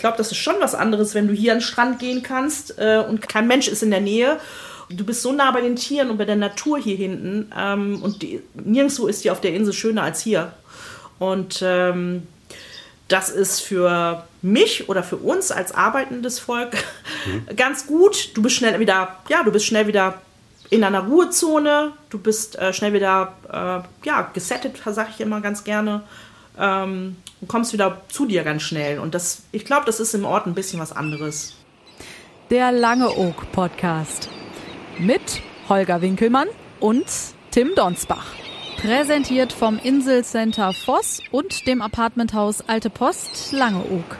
glaube, das ist schon was anderes, wenn du hier an den Strand gehen kannst äh, und kein Mensch ist in der Nähe. Du bist so nah bei den Tieren und bei der Natur hier hinten. Ähm, und die, nirgendwo ist die auf der Insel schöner als hier. Und ähm, das ist für mich oder für uns als arbeitendes Volk mhm. ganz gut. Du bist schnell wieder, ja, du bist schnell wieder in einer Ruhezone. Du bist äh, schnell wieder, äh, ja, gesettet, sage ich immer ganz gerne. Ähm, und kommst wieder zu dir ganz schnell. Und das, ich glaube, das ist im Ort ein bisschen was anderes. Der Lange Oak Podcast mit Holger Winkelmann und Tim Donsbach. Präsentiert vom Inselcenter Voss und dem Apartmenthaus Alte Post Langeoog.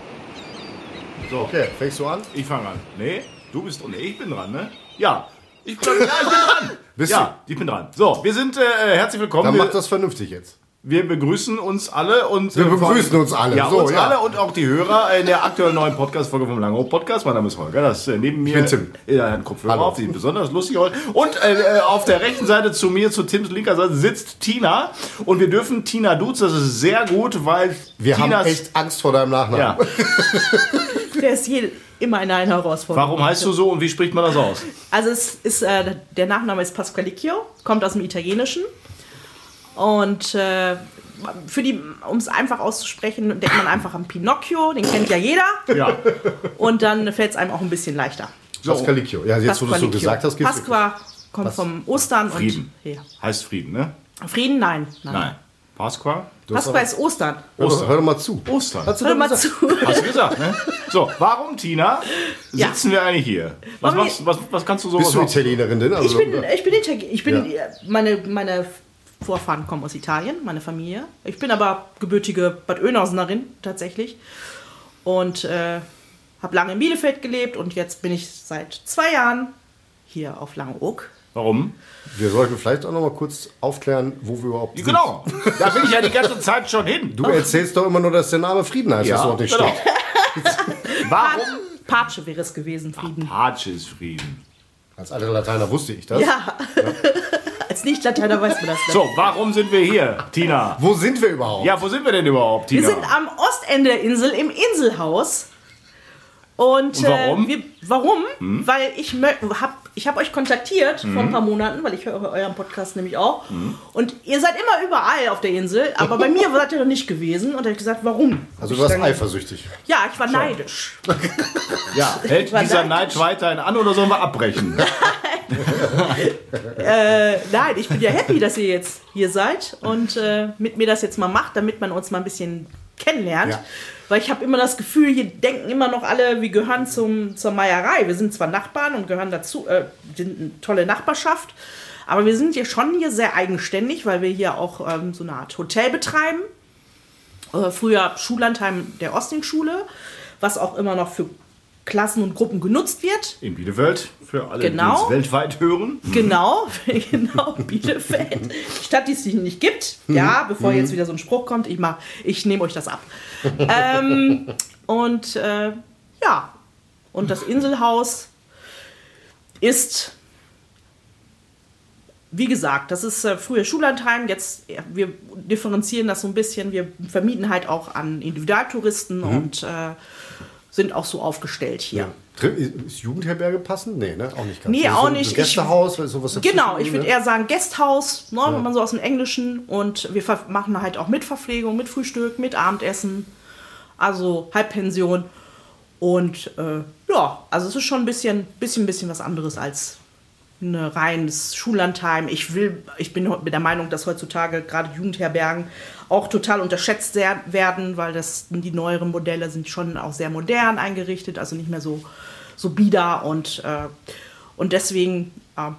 So, okay, fängst du an? Ich fange an. Nee, du bist dran. Nee, ich bin dran, ne? Ja. Ich bin, ja, ich bin dran. Bist ja, du? ich bin dran. So, wir sind äh, herzlich willkommen. Dann mach das vernünftig jetzt. Wir begrüßen uns alle und wir begrüßen uns alle. Ja, so, uns ja. alle und auch die Hörer in der aktuellen neuen Podcast-Folge vom Langhof Podcast. Mein Name ist Holger. Das äh, neben mir. Ich bin Tim. Ja, ein Kopfhörer Hallo. auf, sieht besonders lustig aus. Und äh, äh, auf der rechten Seite zu mir, zu Tims linker Seite sitzt Tina und wir dürfen Tina duzen. Das ist sehr gut, weil wir Tinas, haben echt Angst vor deinem Nachnamen. Ja. der ist hier immer eine Herausforderung. Warum heißt du so und wie spricht man das aus? Also es ist äh, der Nachname ist Pasqualicchio, kommt aus dem Italienischen. Und äh, für die, um es einfach auszusprechen, denkt man einfach an Pinocchio, den kennt ja jeder. Ja. Und dann fällt es einem auch ein bisschen leichter. So. Pascalicchio. Ja, jetzt, wo du es so gesagt hast, Pasqua kommt Was? vom Ostern Frieden. und. Ja. Heißt Frieden, ne? Frieden, nein. Nein. nein. Pasqua? Pasqua ist Ostern. Ostern. Hör doch mal zu. Ostern. Hast du Hör mal gesagt? zu. Hast du gesagt, ne? So, warum, Tina, sitzen ja. wir eigentlich hier? Was, machst, was, was kannst du so Bist du Italienerin denn? Also ich bin, ich bin Italienerin. Ich bin, ja. meine, meine Vorfahren kommen aus Italien, meine Familie. Ich bin aber gebürtige Bad Oeynhausenerin tatsächlich. Und äh, habe lange in Bielefeld gelebt und jetzt bin ich seit zwei Jahren hier auf Langeoog. Warum? Wir sollten vielleicht auch noch mal kurz aufklären, wo wir überhaupt sind. Genau, da bin ich ja die ganze Zeit schon hin. Du erzählst doch immer nur, dass der Name Frieden heißt, ja, was dort nicht genau. steht. Warum? Pace wäre es gewesen, Frieden. Pace ist Frieden. Als alter Lateiner wusste ich das. Ja. ja. Als Nicht-Lateiner weiß man das nicht. So, warum sind wir hier, Tina? Wo sind wir überhaupt? Ja, wo sind wir denn überhaupt, Tina? Wir sind am Ostende der Insel im Inselhaus. Und, Und warum? Äh, wir, warum? Hm? Weil ich habe ich hab euch kontaktiert mhm. vor ein paar Monaten, weil ich höre euren Podcast nämlich auch. Mhm. Und ihr seid immer überall auf der Insel, aber bei mir seid ihr noch nicht gewesen. Und da habe ich gesagt, warum? Also du warst dann, eifersüchtig. Ja, ich war Schau. neidisch. ja, hält dieser neidisch. Neid weiterhin an oder sollen wir abbrechen? äh, nein, ich bin ja happy, dass ihr jetzt hier seid und äh, mit mir das jetzt mal macht, damit man uns mal ein bisschen kennenlernt. Ja. Weil ich habe immer das Gefühl, hier denken immer noch alle, wir gehören zum, zur Meierei. Wir sind zwar Nachbarn und gehören dazu, äh, sind eine tolle Nachbarschaft, aber wir sind ja schon hier sehr eigenständig, weil wir hier auch ähm, so eine Art Hotel betreiben. Äh, früher Schullandheim der Osting-Schule, was auch immer noch für Klassen und Gruppen genutzt wird. In Bielefeld, für alle, genau. die es weltweit hören. Genau, genau, Bielefeld. Stadt, die es nicht gibt. Ja, bevor jetzt wieder so ein Spruch kommt, ich, ich nehme euch das ab. ähm, und äh, ja, und das Inselhaus ist, wie gesagt, das ist äh, früher Schullandheim, jetzt, wir differenzieren das so ein bisschen, wir vermieten halt auch an Individualtouristen mhm. und äh, sind auch so aufgestellt hier. Ja. Ist Jugendherberge passend? Nee, ne? Auch nicht ganz. Nee, auch nicht. So Gästehaus, ich, sowas Genau, ich würde ne? eher sagen Gästhaus, ne, ja. wenn man so aus dem Englischen. Und wir machen halt auch mit Verpflegung, mit Frühstück, mit Abendessen. Also Halbpension. Und äh, ja, also es ist schon ein bisschen, bisschen, bisschen was anderes als ein reines Schullandheim. Ich will, ich bin der Meinung, dass heutzutage gerade Jugendherbergen auch total unterschätzt werden, weil das, die neueren Modelle sind schon auch sehr modern eingerichtet, also nicht mehr so, so bieder und, äh, und deswegen äh,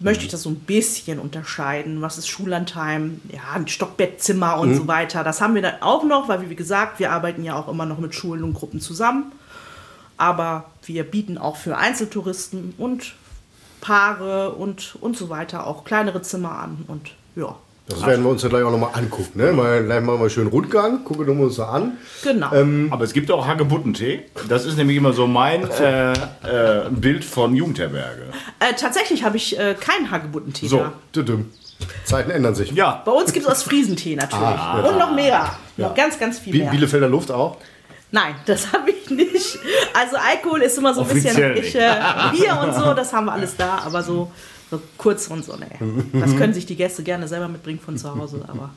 möchte ich das so ein bisschen unterscheiden. Was ist Schullandheim? Ja, ein Stockbettzimmer und mhm. so weiter. Das haben wir dann auch noch, weil wie gesagt, wir arbeiten ja auch immer noch mit Schulen und Gruppen zusammen. Aber wir bieten auch für Einzeltouristen und Paare und, und so weiter auch kleinere Zimmer an und ja. Das werden wir uns ja gleich auch nochmal angucken. Ne? Mal, gleich machen wir schön Rundgang, gucken wir uns da an. Genau. Ähm, Aber es gibt auch Hagebuttentee. Das ist nämlich immer so mein äh, äh, Bild von Jugendherberge. Äh, tatsächlich habe ich äh, keinen Hagebuttentee so, da. Zeiten ändern sich. Ja. Bei uns gibt es aus Friesentee natürlich. Ah, Und noch mehr. Ja. Noch ganz, ganz viel mehr. Bielefelder Luft auch? Nein, das habe ich nicht. Also Alkohol ist immer so ein bisschen ich, äh, Bier und so, das haben wir alles da, aber so, so kurz und so, nee. Das können sich die Gäste gerne selber mitbringen von zu Hause, aber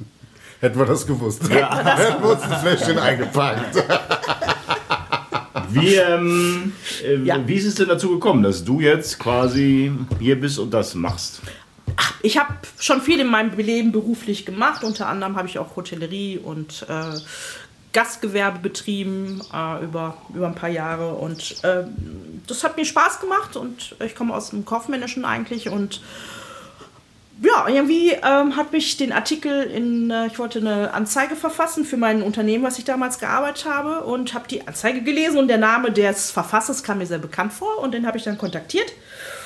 Hätten wir das gewusst. Hätten wir uns ein Fläschchen eingepackt. Wie, ähm, äh, Ja. wie ist es denn dazu gekommen, dass du jetzt quasi hier bist und das machst? ich habe schon viel in meinem Leben beruflich gemacht. Unter anderem habe ich auch Hotellerie und äh, Gastgewerbe betrieben äh, über, über ein paar Jahre. Und äh, das hat mir Spaß gemacht und ich komme aus dem Kaufmännischen eigentlich. Und ja, irgendwie ähm, hat mich den Artikel in, äh, ich wollte eine Anzeige verfassen für mein Unternehmen, was ich damals gearbeitet habe. Und habe die Anzeige gelesen und der Name des Verfassers kam mir sehr bekannt vor. Und den habe ich dann kontaktiert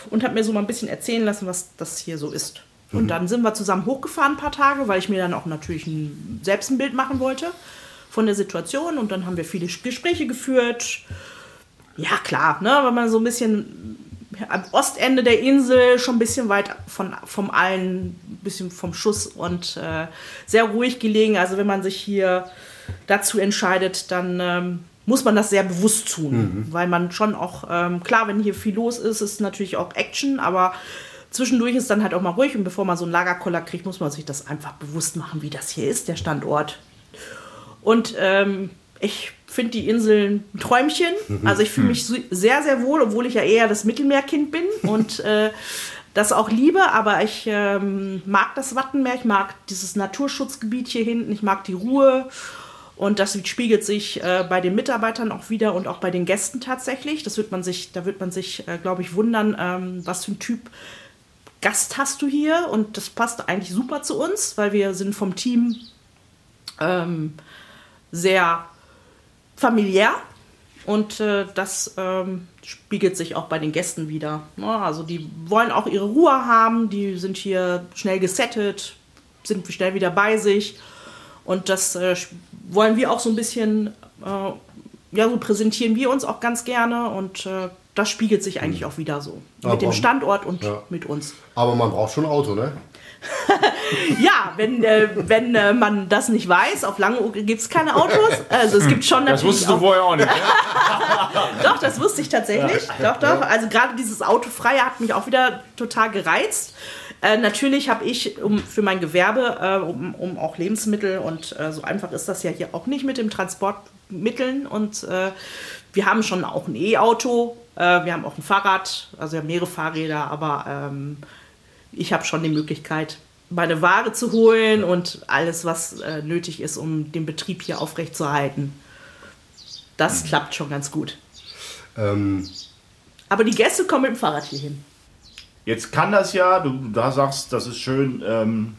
und habe mir so mal ein bisschen erzählen lassen, was das hier so ist. Und dann sind wir zusammen hochgefahren ein paar Tage, weil ich mir dann auch natürlich ein, selbst ein Bild machen wollte von der Situation und dann haben wir viele Gespräche geführt. Ja, klar, ne, wenn man so ein bisschen am Ostende der Insel schon ein bisschen weit von, vom allen, ein bisschen vom Schuss und äh, sehr ruhig gelegen. Also wenn man sich hier dazu entscheidet, dann ähm, muss man das sehr bewusst tun, weil man schon auch, ähm, klar, wenn hier viel los ist, ist natürlich auch Action, aber zwischendurch ist dann halt auch mal ruhig und bevor man so einen Lagerkoller kriegt, muss man sich das einfach bewusst machen, wie das hier ist, der Standort. Und ähm, ich finde die Inseln ein Träumchen. Also ich fühle mich so- sehr, sehr wohl, obwohl ich ja eher das Mittelmeerkind bin und äh, das auch liebe. Aber ich ähm, mag das Wattenmeer, ich mag dieses Naturschutzgebiet hier hinten, ich mag die Ruhe. Und das spiegelt sich äh, bei den Mitarbeitern auch wieder und auch bei den Gästen tatsächlich. Das wird man sich, da wird man sich, äh, glaube ich, wundern, ähm, was für ein Typ Gast hast du hier. Und das passt eigentlich super zu uns, weil wir sind vom Team ähm, sehr familiär und äh, das ähm, spiegelt sich auch bei den Gästen wieder. Ne? Also die wollen auch ihre Ruhe haben, die sind hier schnell gesettet, sind schnell wieder bei sich und das äh, wollen wir auch so ein bisschen, äh, ja, so präsentieren wir uns auch ganz gerne und äh, das spiegelt sich eigentlich auch wieder so. Aber- mit dem Standort und Ja. mit uns. Aber man braucht schon ein Auto, ne? Ja, wenn, äh, wenn äh, man das nicht weiß, auf Langeoog gibt es keine Autos. Also es gibt schon Das natürlich wusstest du vorher auch nicht. ne? Doch, das wusste ich tatsächlich. Doch, doch. Also gerade dieses Autofreie hat mich auch wieder total gereizt. Äh, natürlich habe ich um, für mein Gewerbe, äh, um, um auch Lebensmittel und äh, so einfach ist das ja hier auch nicht mit dem Transportmitteln und äh, wir haben schon auch ein E-Auto, wir haben auch ein Fahrrad, also wir haben mehrere Fahrräder, aber ähm, ich habe schon die Möglichkeit, meine Ware zu holen und alles, was äh, nötig ist, um den Betrieb hier aufrechtzuerhalten. Das klappt schon ganz gut. Ähm, Aber die Gäste kommen mit dem Fahrrad hier hin. Jetzt kann das ja, du da sagst, das ist schön, ähm,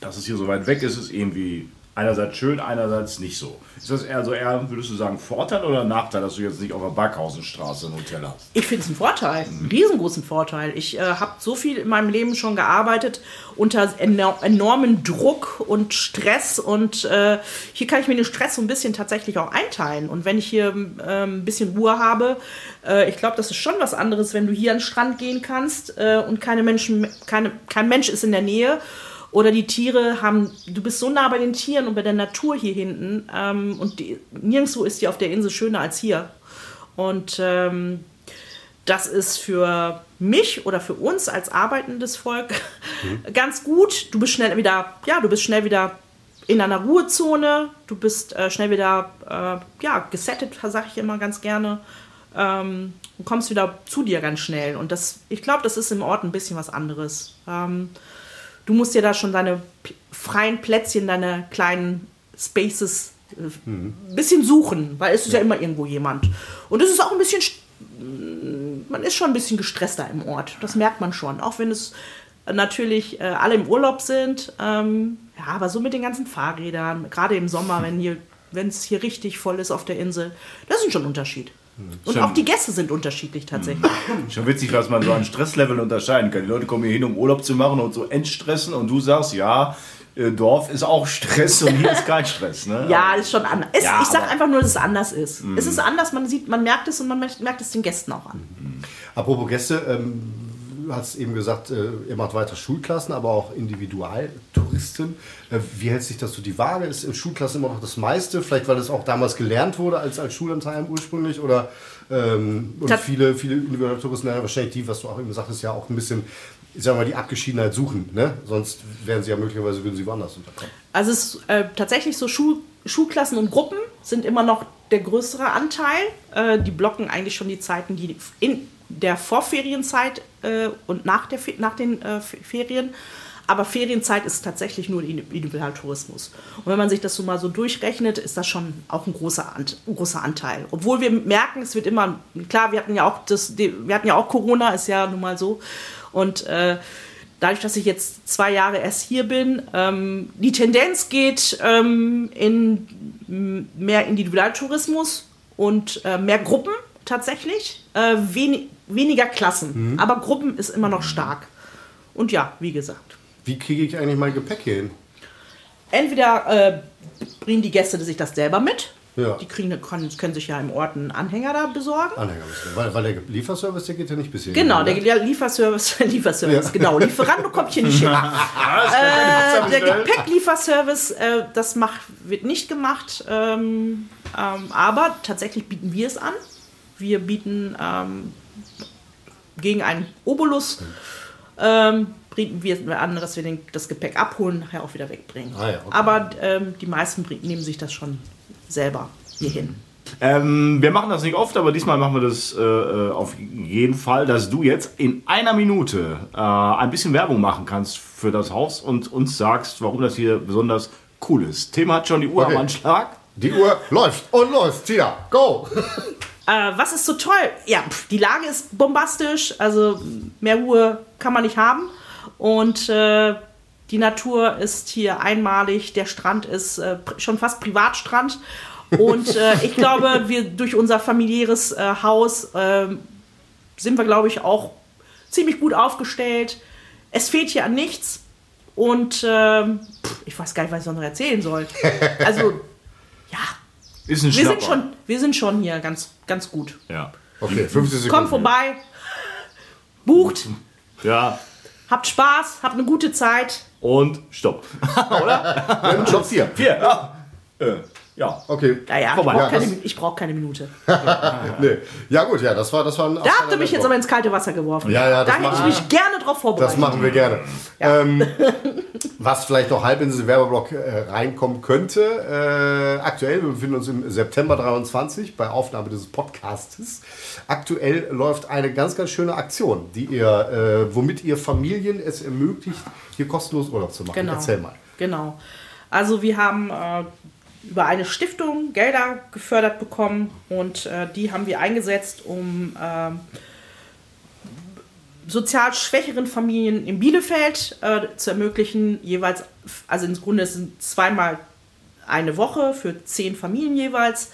dass es hier so weit weg ist, ist irgendwie einerseits schön, einerseits nicht so. Ist das eher so eher, würdest du sagen, Vorteil oder Nachteil, dass du jetzt nicht auf der Backhausenstraße ein Hotel hast? Ich finde es einen Vorteil, einen riesengroßen Vorteil. Ich äh, habe so viel in meinem Leben schon gearbeitet unter enor enormen Druck und Stress und äh, hier kann ich mir den Stress so ein bisschen tatsächlich auch einteilen. Und wenn ich hier ähm, ein bisschen Ruhe habe, äh, ich glaube, das ist schon was anderes, wenn du hier an den Strand gehen kannst äh, und keine Menschen, keine, kein Mensch ist in der Nähe. Oder die Tiere haben, du bist so nah bei den Tieren und bei der Natur hier hinten ähm, und die, nirgendwo ist die auf der Insel schöner als hier. Und ähm, das ist für mich oder für uns als arbeitendes Volk ganz gut. Du bist schnell wieder, ja, du bist schnell wieder in einer Ruhezone. Du bist äh, schnell wieder, äh, ja, gesettet, sage ich immer ganz gerne. Ähm, du kommst wieder zu dir ganz schnell. Und das, ich glaube, das ist im Ort ein bisschen was anderes. Ähm, du musst dir da schon deine freien Plätzchen, deine kleinen Spaces äh, ein bisschen suchen, weil es ist ja immer irgendwo jemand. Und es ist auch ein bisschen, man ist schon ein bisschen gestresster im Ort. Das merkt man schon. Auch wenn es natürlich äh, alle im Urlaub sind. Ähm, ja, aber so mit den ganzen Fahrrädern, gerade im Sommer, wenn hier, wenn es hier richtig voll ist auf der Insel, das ist schon ein Unterschied. Und Schon. auch die Gäste sind unterschiedlich tatsächlich. Schon witzig, was man so an Stressleveln unterscheiden kann. Die Leute kommen hier hin, um Urlaub zu machen und so entstressen und du sagst, ja, äh, Dorf ist auch Stress und hier ist kein Stress. Ne? Ja, ist schon anders. Es, Ja, ich sag aber- einfach nur, dass es anders ist. Es ist anders, man sieht, man merkt es und man merkt merkt es den Gästen auch an. apropos Gäste, ähm, hast eben gesagt, äh, ihr macht weiter Schulklassen, aber auch Individualtouristen. Äh, wie hält sich das so die Waage? Ist in Schulklassen immer noch das meiste? Vielleicht, weil es auch damals gelernt wurde als, als Schullandheim ursprünglich? Oder ähm, und viele, viele Individualtouristen, ja, wahrscheinlich die, was du auch eben gesagt hast, ja auch ein bisschen, ich sag mal, die Abgeschiedenheit suchen. Ne? Sonst wären sie ja möglicherweise, würden sie woanders unterkommen. Also es ist äh, tatsächlich so Schul Schulklassen und Gruppen sind immer noch der größere Anteil. Äh, die blocken eigentlich schon die Zeiten, die in der Vorferienzeit äh, und nach, der, nach den äh, Fe- Ferien. Aber Ferienzeit ist tatsächlich nur Individualtourismus. Und wenn man sich das so mal so durchrechnet, ist das schon auch ein großer, ein großer Anteil. Obwohl wir merken, es wird immer, klar, wir hatten ja auch das, wir hatten ja auch Corona, ist ja nun mal so. Und äh, dadurch, dass ich jetzt zwei Jahre erst hier bin, ähm, die Tendenz geht ähm, in mehr Individualtourismus und äh, mehr Gruppen tatsächlich, äh, weniger Klassen. Aber Gruppen ist immer noch stark. Und ja, wie gesagt, Wie kriege ich eigentlich mein Gepäck hier hin? entweder äh, bringen die Gäste sich das selber mit. Ja. Die kriegen, können, können sich ja im Ort einen Anhänger da besorgen. Anhänger müssen. Weil, weil der Lieferservice, der geht ja nicht bis hier. Genau, der, ne? der Lieferservice, Lieferservice, Ja. genau. Lieferando kommt hier nicht hin. äh, der Gepäcklieferservice, äh, das macht, wird nicht gemacht, ähm, ähm, aber tatsächlich bieten wir es an. Wir bieten ähm, gegen einen Obolus, ähm, bieten wir es an, dass wir den, das Gepäck abholen, nachher auch wieder wegbringen. Ah ja, okay. Aber ähm, die meisten bringen, nehmen sich das schon selber hierhin. Ähm, wir machen das nicht oft, aber diesmal machen wir das äh, äh, auf jeden Fall, dass du jetzt in einer Minute äh, ein bisschen Werbung machen kannst für das Haus und uns sagst, warum das hier besonders cool ist. Tim hat schon die Uhr Okay. am Anschlag. Die Uhr läuft und los. Tina, go! Äh, was ist so toll? Ja, pf, die Lage ist bombastisch, also mehr Ruhe kann man nicht haben. Und äh, die Natur ist hier einmalig, der Strand ist äh, schon fast Privatstrand. Und äh, ich glaube, wir durch unser familiäres äh, Haus ähm, sind wir, glaube ich, auch ziemlich gut aufgestellt. Es fehlt hier an nichts. Und ähm, ich weiß gar nicht, was ich noch erzählen soll. Also, ja, Ist ein wir Schnapper. sind schon, wir sind schon hier ganz, ganz gut. Ja. Okay, 50 Sekunden. Kommt vorbei, bucht, ja. habt Spaß, habt eine gute Zeit. Und stopp. Dann Job hier. Vier. Ja. Äh, ja. Okay. Naja, ich Vorbei. brauche Ja, keine, das- ich brauch keine Minute. Nee. Ja gut, ja, das war, das war ein Da habt ihr mich jetzt aber ins kalte Wasser geworfen. Ja, ja, das da hätte ich machen- mich gerne drauf vorbereitet. Das machen wir gerne. Ähm, was vielleicht noch halb in diesen Werbeblock äh, reinkommen könnte. Äh, aktuell, wir befinden uns im September 23 bei Aufnahme dieses Podcastes. Aktuell läuft eine ganz, ganz schöne Aktion, die ihr, äh, womit ihr Familien es ermöglicht, hier kostenlos Urlaub zu machen. Genau. Erzähl mal. Genau. Also wir haben äh, über eine Stiftung Gelder gefördert bekommen und äh, die haben wir eingesetzt, um ähm, sozial schwächeren Familien in Bielefeld äh, zu ermöglichen, jeweils, also im Grunde sind zweimal eine Woche für zehn Familien jeweils,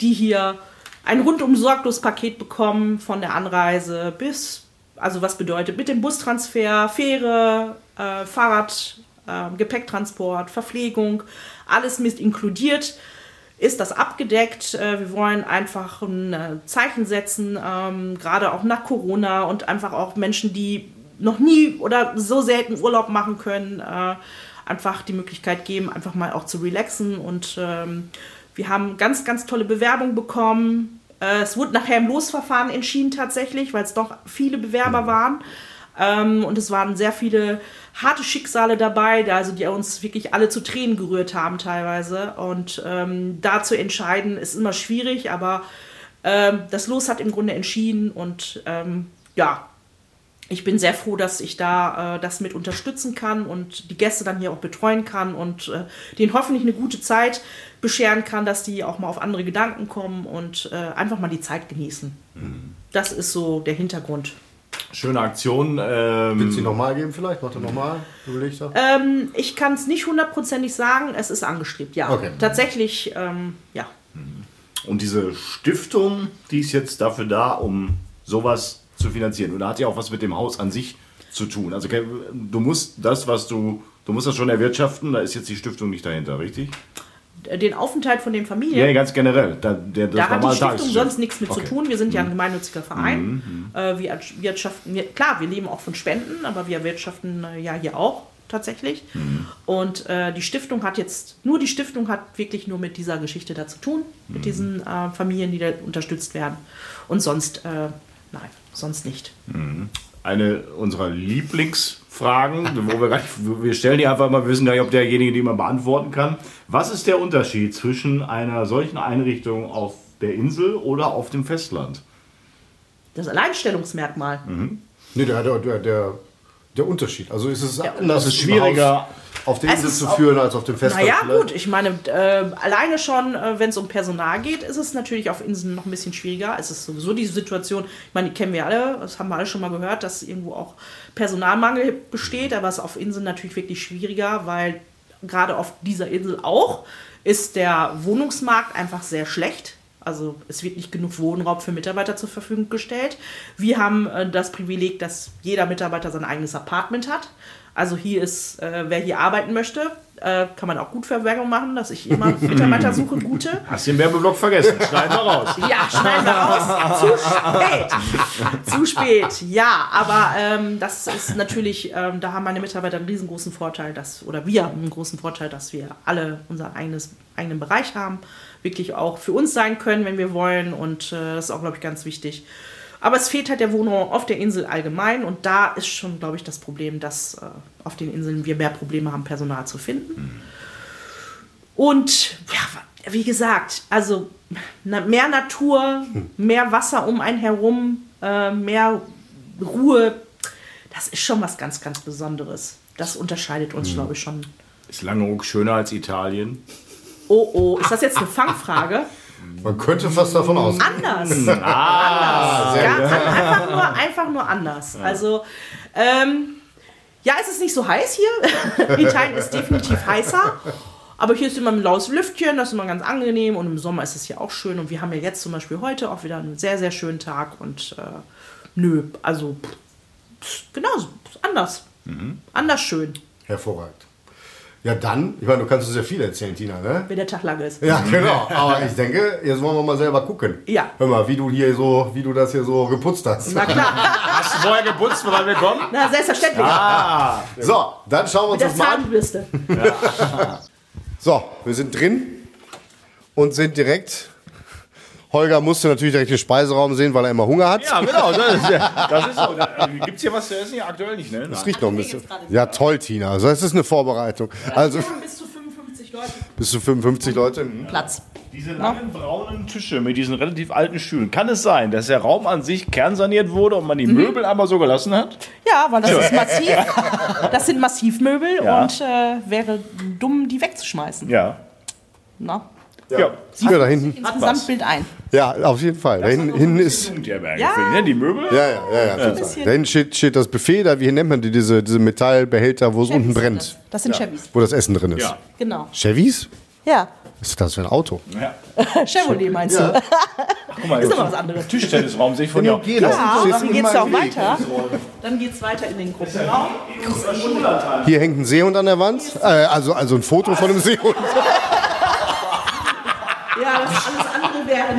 die hier ein rundum sorglos Paket bekommen von der Anreise bis, also was bedeutet mit dem Bustransfer, Fähre, äh, Fahrrad, äh, Gepäcktransport, Verpflegung, alles mit inkludiert. Ist das abgedeckt? Äh, wir wollen einfach ein äh, Zeichen setzen, ähm, gerade auch nach Corona und einfach auch Menschen, die noch nie oder so selten Urlaub machen können, äh, einfach die Möglichkeit geben, einfach mal auch zu relaxen. Und ähm, wir haben ganz, ganz tolle Bewerbungen bekommen. Äh, es wurde nachher im Losverfahren entschieden tatsächlich, weil es doch viele Bewerber waren. Ähm, und es waren sehr viele harte Schicksale dabei, da- also die uns wirklich alle zu Tränen gerührt haben teilweise. Und ähm, da zu entscheiden ist immer schwierig, aber ähm, das Los hat im Grunde entschieden und ähm, ja, ich bin sehr froh, dass ich da äh, das mit unterstützen kann und die Gäste dann hier auch betreuen kann und äh, denen hoffentlich eine gute Zeit bescheren kann, dass die auch mal auf andere Gedanken kommen und äh, einfach mal die Zeit genießen. Das ist so der Hintergrund. Schöne Aktion. Ähm, Willst du die nochmal geben vielleicht? Macht er nochmal? Überlegt er? Ähm, ich kann es nicht hundertprozentig sagen, es ist angestrebt, ja. Okay. Tatsächlich, ähm, ja. Und diese Stiftung, die ist jetzt dafür da, um sowas zu finanzieren. Und da hat ja auch was mit dem Haus an sich zu tun. Also du musst das, was du, du musst das schon erwirtschaften, da ist jetzt die Stiftung nicht dahinter, richtig? Den Aufenthalt von den Ja, Familien. ganz generell. Da, der, das Da hat die Stiftung sonst nichts mit zu tun. Wir sind ja ein gemeinnütziger Verein. Äh, wir wirtschaften, wir, klar, wir leben auch von Spenden, aber wir wirtschaften äh, ja hier auch tatsächlich. Und äh, die Stiftung hat jetzt, nur die Stiftung hat wirklich nur mit dieser Geschichte da zu tun, mit diesen äh, Familien, die da unterstützt werden. Und sonst, äh, nein, sonst nicht. Eine unserer Lieblingsfragen, wo wir, gar nicht, wir stellen die einfach mal, wir wissen gar nicht, ob derjenige die man beantworten kann. Was ist der Unterschied zwischen einer solchen Einrichtung auf der Insel oder auf dem Festland? Das Alleinstellungsmerkmal. Nee, der, der, der, der, Unterschied. Also ist es anders, das ist schwieriger. Haus auf Es Insel zu führen als auf dem Festland. Naja, vielleicht. gut, ich meine, äh, alleine schon, äh, wenn es um Personal geht, ist es natürlich auf Inseln noch ein bisschen schwieriger. Es ist sowieso die Situation, ich meine, die kennen wir alle, das haben wir alle schon mal gehört, dass irgendwo auch Personalmangel besteht, aber es ist auf Inseln natürlich wirklich schwieriger, weil gerade auf dieser Insel auch ist der Wohnungsmarkt einfach sehr schlecht. Also es wird nicht genug Wohnraum für Mitarbeiter zur Verfügung gestellt. Wir haben äh, das Privileg, dass jeder Mitarbeiter sein eigenes Apartment hat. Also hier ist, äh, wer hier arbeiten möchte, äh, kann man auch gut für Werbung machen, dass ich immer Mitarbeiter suche, gute. Hast den Werbeblock vergessen? Schneiden wir raus. Ja, schneiden wir raus. Zu spät. Zu spät, ja. Aber ähm, das ist natürlich, ähm, da haben meine Mitarbeiter einen riesengroßen Vorteil, dass, oder wir haben einen großen Vorteil, dass wir alle unseren eigenes, eigenen Bereich haben. Wirklich auch für uns sein können, wenn wir wollen. Und äh, das ist auch, glaube ich, ganz wichtig. Aber es fehlt halt der Wohnraum auf der Insel allgemein. Und da ist schon, glaube ich, das Problem, dass äh, auf den Inseln wir mehr Probleme haben, Personal zu finden. Und ja, wie gesagt, also mehr Natur, mehr Wasser um einen herum, äh, mehr Ruhe, das ist schon was ganz, ganz Besonderes. Das unterscheidet uns, glaube ich, schon. Ist Langeoog schöner als Italien? Oh, oh, ist das jetzt eine Fangfrage? Man könnte fast davon ausgehen. Anders. anders. Ganz, einfach, nur, einfach nur anders. Also, ähm, ja, es ist nicht so heiß hier. Italien ist definitiv heißer. Aber hier ist immer ein laues Lüftchen, das ist immer ganz angenehm und im Sommer ist es hier auch schön. Und wir haben ja jetzt zum Beispiel heute auch wieder einen sehr, sehr schönen Tag und äh, nö, also pff, genau, ist anders. Anders schön, Hervorragend. Ja, dann, ich meine, du kannst uns ja viel erzählen, Tina, ne? wenn der Tag lang ist. Ja, genau. Aber ich denke, jetzt wollen wir mal selber gucken. Ja. Hör mal, wie du hier so, wie du das hier so geputzt hast. Na klar, Hast du vorher geputzt, bevor wir kommen? na selbstverständlich. Ah, So, dann schauen wir uns Mit der das mal an. Zahnbürste. So, wir sind drin und sind direkt. Holger musste natürlich direkt den Speiseraum sehen, weil er immer Hunger hat. ja, genau. Das ist, ja, das ist so. Gibt es hier was zu essen? Ja, aktuell nicht, ne? Das riecht noch ein bisschen. Ja, toll, Tina. Also, es ist eine Vorbereitung. Also, Bis zu 55 Leute. bis zu 55 Leute. Hm. Platz. Diese langen braunen Tische mit diesen relativ alten Stühlen. Kann es sein, dass der Raum an sich kernsaniert wurde und man die Möbel einmal so gelassen hat? Ja, weil das ist massiv. Das sind Massivmöbel Ja. und äh, wäre dumm, die wegzuschmeißen. Ja. Na? Ja. Sieht man da hinten? Ins Gesamtbild ein. Ja, auf jeden Fall. Da hinten, hinten ist. Ja. ne? Die Möbel? Ja, ja, ja, ja. total. Da hinten steht, steht das Buffet, da, wie nennt man die, diese, diese Metallbehälter, wo es unten brennt, Das sind Chevys. wo das Essen drin ist. Ja. Genau. Chevys? Ja. Was ist das für ein Auto? ja. Chevrolet meinst du? Guck mal, Ist doch was anderes. Tischtennisraum sehe ich von dir. Das Ja, steht dann geht's ja auch weiter. Dann geht's weiter in den Gruppenraum. Hier hängt ein Seehund an der Wand. Äh, also, also ein Foto von einem Seehund. Ja, das alles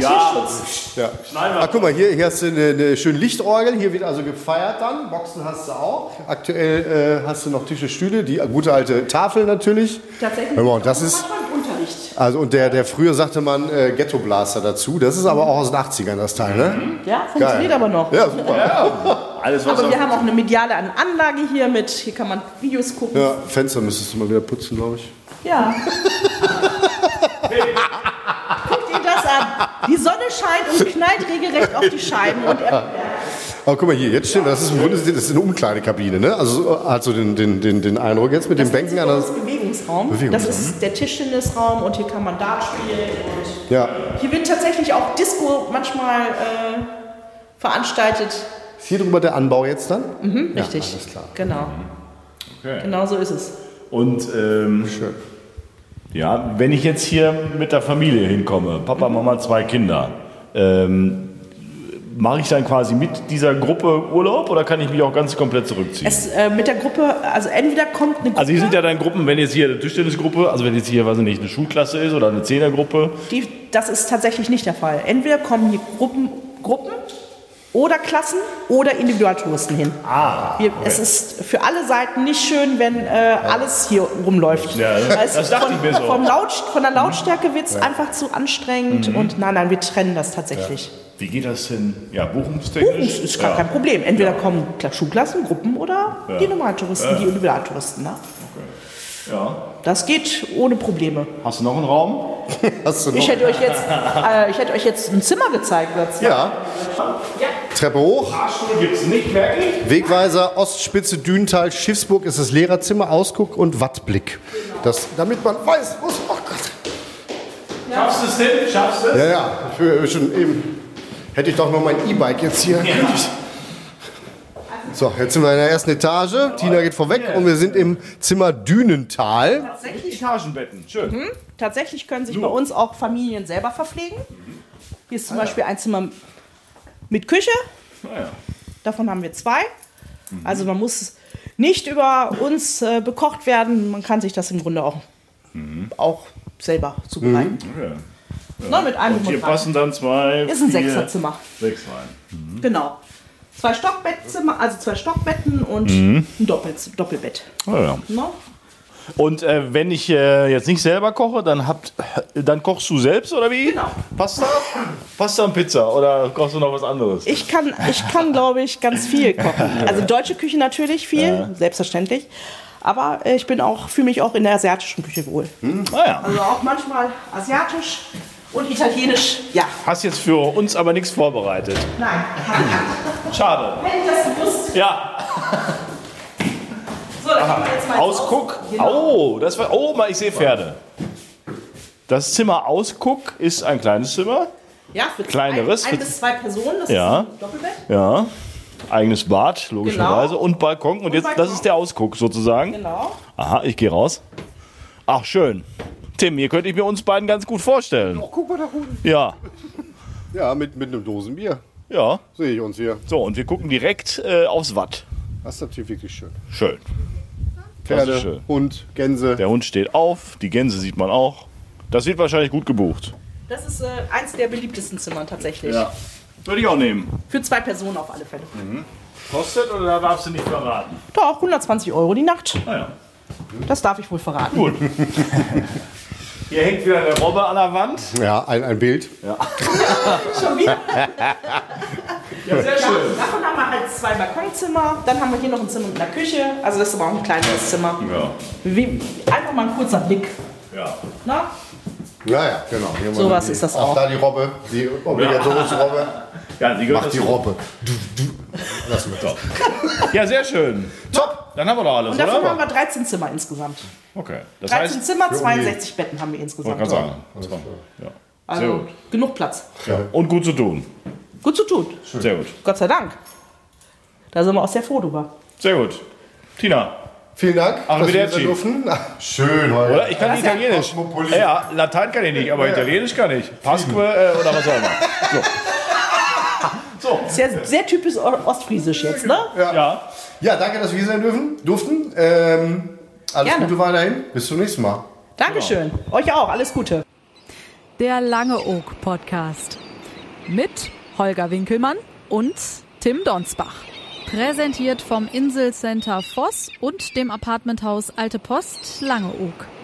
wäre Tierschutz. Ja. Ah, guck mal, hier, hier hast du eine, eine schöne Lichtorgel. Hier wird also gefeiert dann. Boxen hast du auch. Aktuell äh, hast du noch Tische, Stühle. Die gute alte Tafel natürlich. Tatsächlich. Und das ist, also und der, der früher sagte man äh, Ghetto Blaster dazu. Das ist aber auch aus den 80ern das Teil, ne? Ja, funktioniert aber noch. Ja, super. Alles, was Aber wir haben auch eine mediale Anlage hier mit, hier kann man Videos gucken. Ja, Fenster müsstest du mal wieder putzen, glaube ich. Ja. Guckt ihr das an? Die Sonne scheint und knallt regelrecht auf die Scheiben. Und er, Aber guck mal hier, jetzt steht, das ist, im Grunde, das ist eine Umkleidekabine, ne? Also hat so den, den, den, den Eindruck jetzt mit den Bänken an der, das ist Bewegungsraum. Bewegungsraum. Das ist der Tischtennisraum und hier kann man Dart spielen. Ja. hier wird tatsächlich auch Disco manchmal äh, veranstaltet. Ist hier drüber der Anbau jetzt dann? Mhm, richtig. alles klar. Genau. Okay. Genau so ist es. Und ähm, Schön. Ja, wenn ich jetzt hier mit der Familie hinkomme, Papa, Mama, zwei Kinder, ähm, mache ich dann quasi mit dieser Gruppe Urlaub oder kann ich mich auch ganz komplett zurückziehen? Es, äh, mit der Gruppe, also entweder kommt eine Gruppe, also hier sind ja dann Gruppen, wenn jetzt hier eine Tischtennisgruppe, also wenn jetzt hier, weiß ich nicht, eine Schulklasse ist oder eine Zehnergruppe. die, das ist tatsächlich nicht der Fall. Entweder kommen hier Gruppen, Gruppen oder Klassen oder Individualtouristen hin. Ah, Wir, Es ist für alle Seiten nicht schön, wenn äh, alles hier rumläuft. Ja, es das dachte von, ich mir so. Vom Laut, von der Lautstärke wird es einfach zu anstrengend und nein, nein, wir trennen das tatsächlich. Wie geht das denn? Ja, buchungstechnisch? Das ist gar kein Problem. Entweder kommen Kla- Schulklassen, Gruppen oder die Normaltouristen, die Individualtouristen. Ne? Ja. Das geht ohne Probleme. Hast du noch einen Raum? Hast du noch? Ich hätte euch jetzt, äh, ich hätte euch jetzt ein Zimmer gezeigt. Das ja. Treppe hoch. Fahrstuhl gibt es nicht, merke ich. Wegweiser, Ostspitze, Dünental, Schiffsburg ist das Lehrerzimmer, Ausguck und Wattblick. Das, damit man weiß, wo es. Oh Gott. Schaffst du es denn? Schaffst du es? Ja, ja, ich will schon eben. Hätte ich doch noch mein E-Bike jetzt hier. So, jetzt sind wir in der ersten Etage. Tina geht vorweg und wir sind im Zimmer Dünental. tatsächlich, Etagenbetten, schön. tatsächlich können sich bei uns auch Familien selber verpflegen. Hier ist zum Beispiel ein Zimmer mit Küche. Naja. Davon haben wir zwei. Also man muss nicht über uns äh, bekocht werden. Man kann sich das im Grunde auch, auch selber zubereiten. Okay. Na, mit einem Und hier passen dann zwei. Ist ein vier, Sechserzimmer. Sechs rein. Genau. Zwei Stockbettzimmer, also zwei Stockbetten und ein Doppel Doppelbett. Oh ja. Ne? Und äh, wenn ich äh, jetzt nicht selber koche, dann, habt, dann kochst du selbst oder wie? Genau. Pasta? Pasta und Pizza oder kochst du noch was anderes? Ich kann, ich kann glaube ich, ganz viel kochen. Also deutsche Küche natürlich viel, selbstverständlich. Aber äh, ich bin auch, fühle mich auch in der asiatischen Küche wohl. Naja. Also auch manchmal asiatisch und italienisch, ja. Hast jetzt für uns aber nichts vorbereitet. Nein, Schade. hätte ich das gewusst. Ja. Jetzt Ausguck. Aus- Genau. Oh, das war. Oh, mal, ich sehe Pferde. Das Zimmer Ausguck ist ein kleines Zimmer. Ja, für Kleineres. Ein, ein bis zwei Personen, das Ja. ist ein Doppelbett. Ja. Eigenes Bad, logischerweise. Genau. Und Balkon. Und jetzt, das Balkon. ist der Ausguck sozusagen. Genau. Aha, ich gehe raus. Ach, schön. Tim, hier könnte ich mir uns beiden ganz gut vorstellen. Oh, guck mal da unten. Ja, Ja, mit, mit einem Dosenbier ja. sehe ich uns hier. So, und wir gucken direkt äh, aufs Watt. Das ist natürlich wirklich schön. Schön. Pferde. Hund, Gänse. Der Hund steht auf, die Gänse sieht man auch. Das wird wahrscheinlich gut gebucht. Das ist äh, eins der beliebtesten Zimmer tatsächlich. Würde ich auch nehmen. Für zwei Personen auf alle Fälle. Kostet oder darfst du nicht verraten? Doch, 120 Euro die Nacht. Naja. Das darf ich wohl verraten. Gut. Hier hängt wieder eine Robbe an der Wand. Ja, ein, ein Bild. Schon wieder. Ja, sehr schön. Davon haben wir halt zwei Balkonzimmer. Dann haben wir hier noch ein Zimmer mit einer Küche. Also das ist aber auch ein kleineres Zimmer. Ja. Wie, einfach mal ein kurzer Blick. ja. Na? Ja, ja, genau. Hier wir Sowas die, ist das auch. auch. da die Robbe, die obligatorische Robbe. Ja, die gehört Macht die. Robbe. Du, du. Lassen wir das. Ja, sehr schön. Top. Dann haben wir doch alles, Und davon oder? haben wir 13 Zimmer insgesamt. Okay. Das 13 heißt, Zimmer, 62 Betten haben wir insgesamt. kann sagen. Ja. Sehr Also gut. genug Platz. Ja. Und gut zu tun. Gut zu tun. Sehr gut. Gott sei Dank. Da sind wir auch sehr froh drüber. Sehr gut. Tina, Vielen Dank, dass wir Arrivederci. Ach, Schön heute. oder? Ich kann Das ja Italienisch. Cosmopolit. Ja, Latein kann ich nicht, aber Italienisch kann ich. Pasque äh, oder was auch immer. So. Sehr, sehr typisch ostfriesisch jetzt, ne? Ja. Ja, danke, dass wir hier sein dürfen, durften. Ähm, alles Gerne. Gute weiterhin. Bis zum nächsten Mal. Dankeschön. Euch auch. Alles Gute. Der Lange Oak Podcast. Mit Holger Winkelmann und Tim Donsbach. Präsentiert vom Inselcenter Voss und dem Apartmenthaus Alte Post Langeoog.